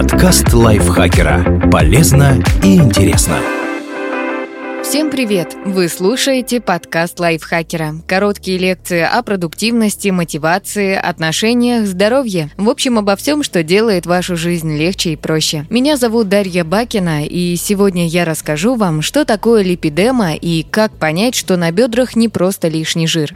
Подкаст лайфхакера. Полезно и интересно. Всем привет! Вы слушаете подкаст лайфхакера. Короткие лекции о продуктивности, мотивации, отношениях, здоровье. В общем, обо всем, что делает вашу жизнь легче и проще. Меня зовут Дарья Бакина, и сегодня я расскажу вам, что такое липидема и как понять, что на бедрах не просто лишний жир.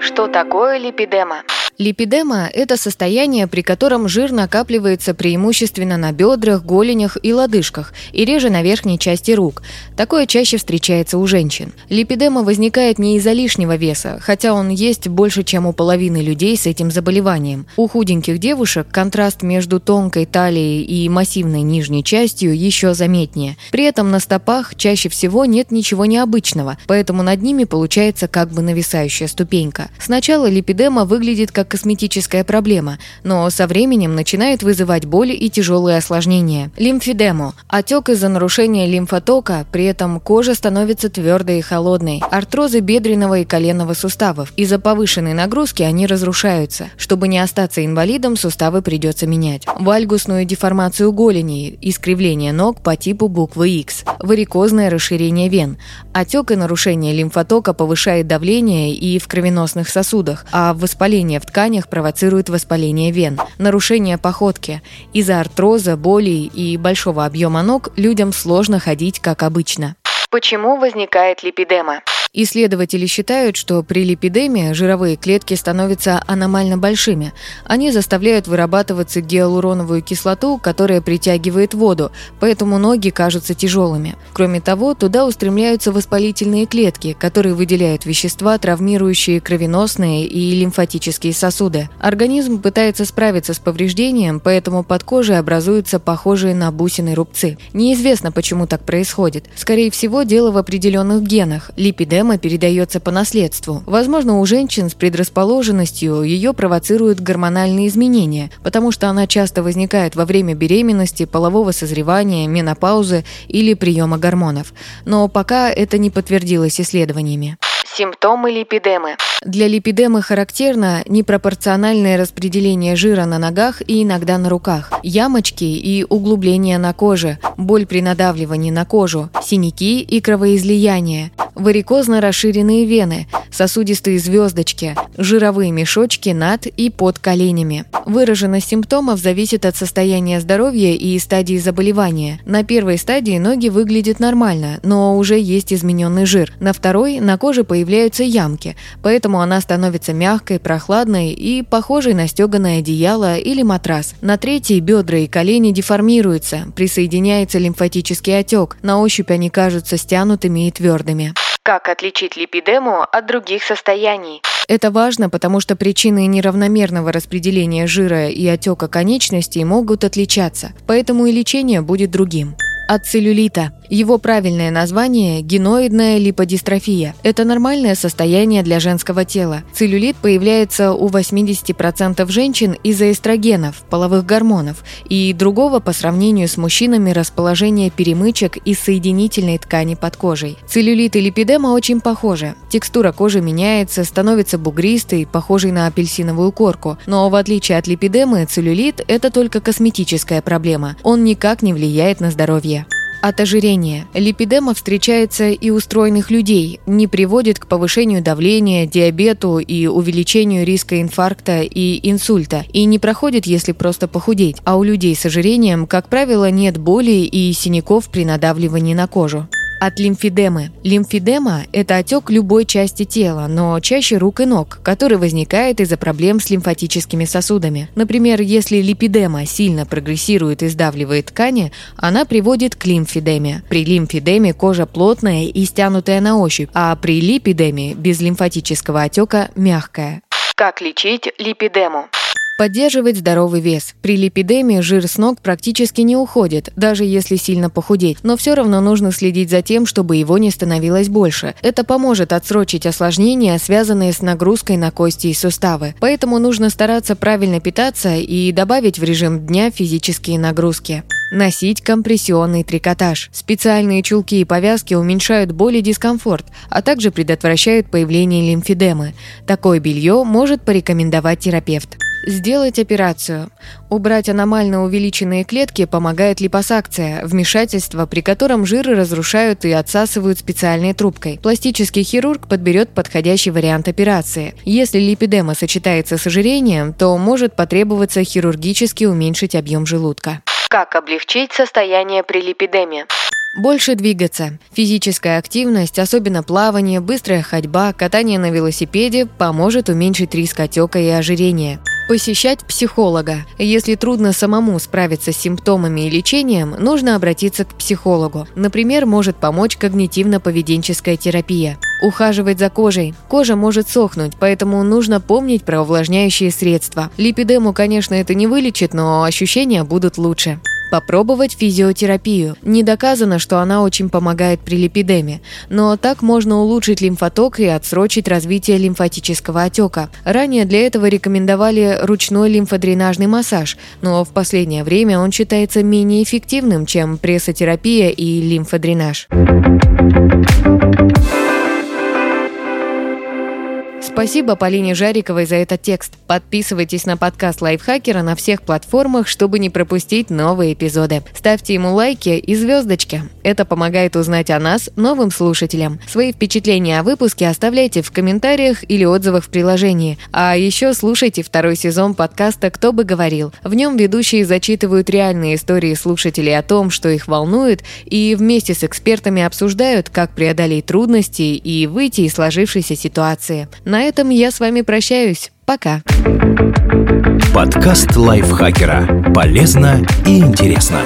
Что такое липидема? Липидема – это состояние, при котором жир накапливается преимущественно на бедрах, голенях и лодыжках, и реже на верхней части рук. Такое чаще встречается у женщин. Липидема возникает не из-за лишнего веса, хотя он есть больше, чем у половины людей с этим заболеванием. У худеньких девушек контраст между тонкой талией и массивной нижней частью еще заметнее. При этом на стопах чаще всего нет ничего необычного, поэтому над ними получается как бы нависающая ступенька. Сначала липидема выглядит как косметическая проблема, но со временем начинает вызывать боли и тяжелые осложнения. Лимфедему – отек из-за нарушения лимфотока, при этом кожа становится твердой и холодной. Артрозы бедренного и коленного суставов. Из-за повышенной нагрузки они разрушаются. Чтобы не остаться инвалидом, суставы придется менять. Вальгусную деформацию голени, искривление ног по типу буквы X, варикозное расширение вен. Отек и нарушение лимфотока повышает давление и в кровеносных сосудах, а воспаление в тканях провоцирует воспаление вен, нарушение походки. Из-за артроза, болей и большого объема ног людям сложно ходить как обычно. Почему возникает липидема? Исследователи считают, что при липидемии жировые клетки становятся аномально большими. Они заставляют вырабатываться гиалуроновую кислоту, которая притягивает воду, поэтому ноги кажутся тяжелыми. Кроме того, туда устремляются воспалительные клетки, которые выделяют вещества, травмирующие кровеносные и лимфатические сосуды. Организм пытается справиться с повреждением, поэтому под кожей образуются похожие на бусины рубцы. Неизвестно, почему так происходит. Скорее всего, дело в определенных генах. Липидема Проблема передается по наследству. Возможно, у женщин с предрасположенностью ее провоцируют гормональные изменения, потому что она часто возникает во время беременности, полового созревания, менопаузы или приема гормонов. Но пока это не подтвердилось исследованиями. Симптомы липидемы. Для липидемы характерно непропорциональное распределение жира на ногах и иногда на руках, ямочки и углубления на коже, боль при надавливании на кожу, синяки и кровоизлияние, варикозно расширенные вены, сосудистые звездочки, жировые мешочки над и под коленями. Выраженность симптомов зависит от состояния здоровья и стадии заболевания. На первой стадии ноги выглядят нормально, но уже есть измененный жир. На второй на коже появляются ямки, поэтому она становится мягкой, прохладной и похожей на стеганое одеяло или матрас. На третьей бедра и колени деформируются, присоединяется лимфатический отек, на ощупь они кажутся стянутыми и твердыми. Как отличить липидему от других состояний? Это важно, потому что причины неравномерного распределения жира и отека конечностей могут отличаться, поэтому и лечение будет другим от целлюлита. Его правильное название – геноидная липодистрофия. Это нормальное состояние для женского тела. Целлюлит появляется у 80% женщин из-за эстрогенов, половых гормонов и другого по сравнению с мужчинами расположения перемычек и соединительной ткани под кожей. Целлюлит и липидема очень похожи. Текстура кожи меняется, становится бугристой, похожей на апельсиновую корку. Но в отличие от липидемы, целлюлит – это только косметическая проблема. Он никак не влияет на здоровье от ожирения. Липидема встречается и у стройных людей, не приводит к повышению давления, диабету и увеличению риска инфаркта и инсульта, и не проходит, если просто похудеть. А у людей с ожирением, как правило, нет боли и синяков при надавливании на кожу от лимфедемы. Лимфедема – это отек любой части тела, но чаще рук и ног, который возникает из-за проблем с лимфатическими сосудами. Например, если липидема сильно прогрессирует и сдавливает ткани, она приводит к лимфедеме. При лимфедеме кожа плотная и стянутая на ощупь, а при липидеме без лимфатического отека мягкая. Как лечить липидему? Поддерживать здоровый вес. При липидемии жир с ног практически не уходит, даже если сильно похудеть. Но все равно нужно следить за тем, чтобы его не становилось больше. Это поможет отсрочить осложнения, связанные с нагрузкой на кости и суставы. Поэтому нужно стараться правильно питаться и добавить в режим дня физические нагрузки. Носить компрессионный трикотаж. Специальные чулки и повязки уменьшают боль и дискомфорт, а также предотвращают появление лимфедемы. Такое белье может порекомендовать терапевт. Сделать операцию. Убрать аномально увеличенные клетки помогает липосакция, вмешательство, при котором жиры разрушают и отсасывают специальной трубкой. Пластический хирург подберет подходящий вариант операции. Если липидема сочетается с ожирением, то может потребоваться хирургически уменьшить объем желудка. Как облегчить состояние при липидеме? Больше двигаться. Физическая активность, особенно плавание, быстрая ходьба, катание на велосипеде поможет уменьшить риск отека и ожирения. Посещать психолога. Если трудно самому справиться с симптомами и лечением, нужно обратиться к психологу. Например, может помочь когнитивно-поведенческая терапия. Ухаживать за кожей. Кожа может сохнуть, поэтому нужно помнить про увлажняющие средства. Липидему, конечно, это не вылечит, но ощущения будут лучше. Попробовать физиотерапию. Не доказано, что она очень помогает при липидеме, но так можно улучшить лимфоток и отсрочить развитие лимфатического отека. Ранее для этого рекомендовали ручной лимфодренажный массаж, но в последнее время он считается менее эффективным, чем прессотерапия и лимфодренаж. Спасибо Полине Жариковой за этот текст. Подписывайтесь на подкаст Лайфхакера на всех платформах, чтобы не пропустить новые эпизоды. Ставьте ему лайки и звездочки. Это помогает узнать о нас новым слушателям. Свои впечатления о выпуске оставляйте в комментариях или отзывах в приложении. А еще слушайте второй сезон подкаста «Кто бы говорил». В нем ведущие зачитывают реальные истории слушателей о том, что их волнует, и вместе с экспертами обсуждают, как преодолеть трудности и выйти из сложившейся ситуации. На этом я с вами прощаюсь. Пока. Подкаст лайфхакера. Полезно и интересно.